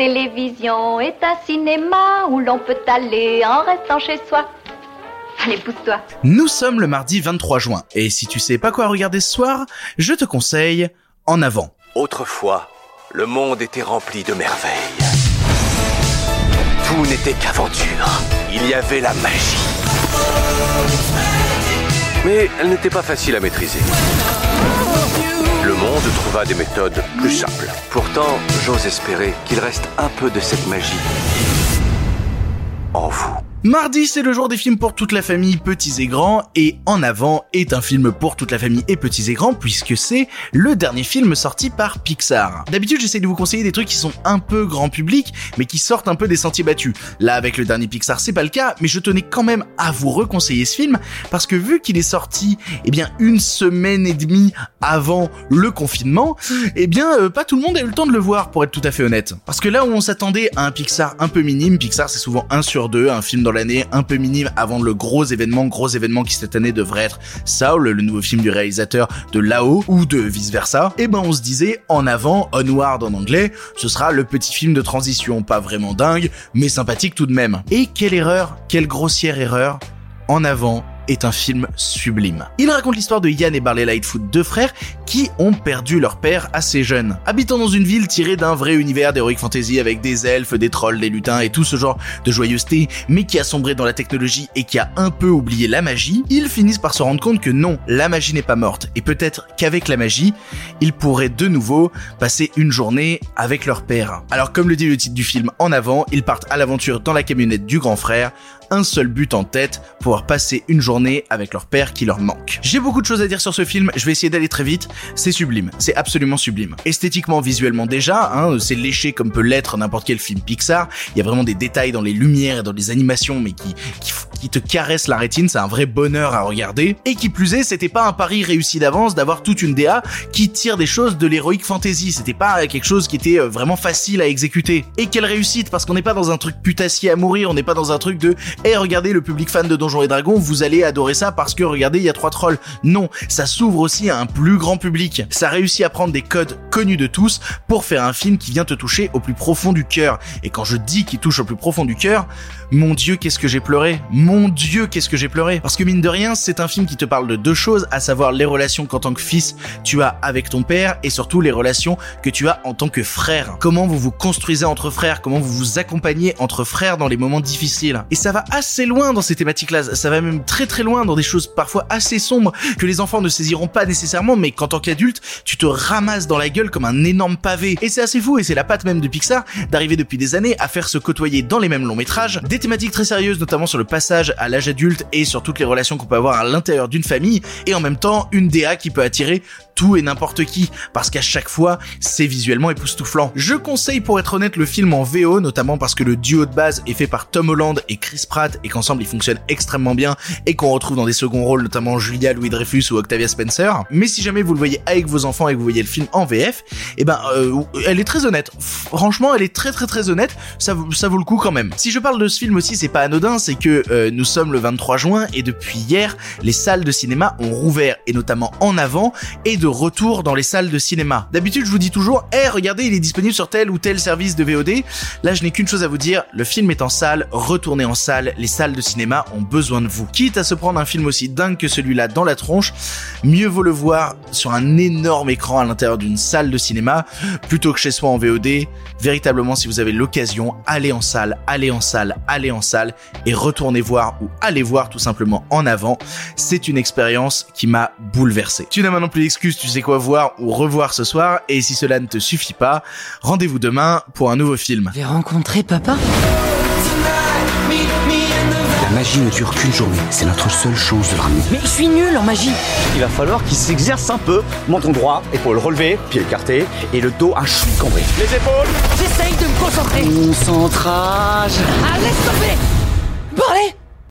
télévision est un cinéma où l'on peut aller en restant chez soi. Allez, pousse-toi. Nous sommes le mardi 23 juin, et si tu sais pas quoi regarder ce soir, je te conseille En avant. Autrefois, le monde était rempli de merveilles. Tout n'était qu'aventure. Il y avait la magie. Mais elle n'était pas facile à maîtriser. Trouva des méthodes plus simples. Pourtant, j'ose espérer qu'il reste un peu de cette magie en vous. Mardi, c'est le jour des films pour toute la famille, petits et grands, et En avant est un film pour toute la famille et petits et grands, puisque c'est le dernier film sorti par Pixar. D'habitude, j'essaie de vous conseiller des trucs qui sont un peu grand public, mais qui sortent un peu des sentiers battus. Là, avec le dernier Pixar, c'est pas le cas, mais je tenais quand même à vous reconseiller ce film, parce que vu qu'il est sorti, eh bien, une semaine et demie avant le confinement, eh bien, euh, pas tout le monde a eu le temps de le voir, pour être tout à fait honnête. Parce que là où on s'attendait à un Pixar un peu minime, Pixar c'est souvent un sur deux, un film dans l'année un peu minime avant le gros événement, gros événement qui cette année devrait être Saul, le nouveau film du réalisateur de Lao ou de vice versa. Et ben on se disait en avant, Onward en anglais, ce sera le petit film de transition, pas vraiment dingue, mais sympathique tout de même. Et quelle erreur, quelle grossière erreur. En avant, est un film sublime. Il raconte l'histoire de Ian et Barley Lightfoot, deux frères qui ont perdu leur père assez jeune. Habitant dans une ville tirée d'un vrai univers d'heroic fantasy avec des elfes, des trolls, des lutins et tout ce genre de joyeuseté, mais qui a sombré dans la technologie et qui a un peu oublié la magie, ils finissent par se rendre compte que non, la magie n'est pas morte et peut-être qu'avec la magie, ils pourraient de nouveau passer une journée avec leur père. Alors comme le dit le titre du film en avant, ils partent à l'aventure dans la camionnette du grand frère, un seul but en tête, pouvoir passer une journée avec leur père qui leur manque. J'ai beaucoup de choses à dire sur ce film, je vais essayer d'aller très vite, c'est sublime, c'est absolument sublime. Esthétiquement, visuellement déjà, hein, c'est léché comme peut l'être n'importe quel film Pixar, il y a vraiment des détails dans les lumières et dans les animations mais qui, qui, qui te caressent la rétine, c'est un vrai bonheur à regarder. Et qui plus est, c'était pas un pari réussi d'avance d'avoir toute une DA qui tire des choses de l'héroïque fantasy, c'était pas quelque chose qui était euh, vraiment facile à exécuter. Et quelle réussite, parce qu'on n'est pas dans un truc putassier à mourir, on n'est pas dans un truc de et regardez le public fan de Donjons et Dragons, vous allez adorer ça parce que regardez, il y a trois trolls. Non, ça s'ouvre aussi à un plus grand public. Ça réussit à prendre des codes connus de tous pour faire un film qui vient te toucher au plus profond du cœur. Et quand je dis qu'il touche au plus profond du cœur, mon dieu, qu'est-ce que j'ai pleuré? Dieu, qu'est-ce que j'ai pleuré. Parce que mine de rien, c'est un film qui te parle de deux choses, à savoir les relations qu'en tant que fils tu as avec ton père et surtout les relations que tu as en tant que frère. Comment vous vous construisez entre frères, comment vous vous accompagnez entre frères dans les moments difficiles. Et ça va assez loin dans ces thématiques-là, ça va même très très loin dans des choses parfois assez sombres que les enfants ne saisiront pas nécessairement, mais qu'en tant qu'adulte, tu te ramasses dans la gueule comme un énorme pavé. Et c'est assez fou, et c'est la patte même de Pixar, d'arriver depuis des années à faire se côtoyer dans les mêmes longs métrages, des thématiques très sérieuses, notamment sur le passage à l'âge adulte et sur toutes les relations qu'on peut avoir à l'intérieur d'une famille, et en même temps une DA qui peut attirer tout et n'importe qui, parce qu'à chaque fois, c'est visuellement époustouflant. Je conseille pour être honnête le film en VO, notamment parce que le duo de base est fait par Tom Holland et Chris Pratt, et qu'ensemble ils fonctionnent extrêmement bien, et qu'on retrouve dans des seconds rôles, notamment Julia Louis Dreyfus ou Octavia Spencer. Mais si jamais vous le voyez avec vos enfants et que vous voyez le film en VF, eh ben, euh, elle est très honnête. Franchement, elle est très très très honnête, ça, ça vaut le coup quand même. Si je parle de ce film aussi, c'est pas anodin, c'est que euh, nous sommes le 23 juin, et depuis hier, les salles de cinéma ont rouvert, et notamment en avant, et de retour dans les salles de cinéma. D'habitude, je vous dis toujours, eh, regardez, il est disponible sur tel ou tel service de VOD. Là, je n'ai qu'une chose à vous dire, le film est en salle, retournez en salle, les salles de cinéma ont besoin de vous. Quitte à se prendre un film aussi dingue que celui-là dans la tronche, mieux vaut le voir sur un énorme écran à l'intérieur d'une salle de cinéma, plutôt que chez soi en VOD. Véritablement, si vous avez l'occasion, allez en salle, allez en salle, allez en salle, et retournez voir ou allez voir tout simplement en avant. C'est une expérience qui m'a bouleversé. Tu n'as maintenant plus d'excuses, tu sais quoi voir ou revoir ce soir, et si cela ne te suffit pas, rendez-vous demain pour un nouveau film. J'ai rencontré papa La magie ne dure qu'une journée. C'est notre seule chance de le ramener. Mais je suis nul en magie Il va falloir qu'il s'exerce un peu. Menton droit, épaule relevée, pied écarté et le dos un chouï cambré. Les épaules J'essaye de me concentrer Concentrage Ah, laisse tomber Bon allez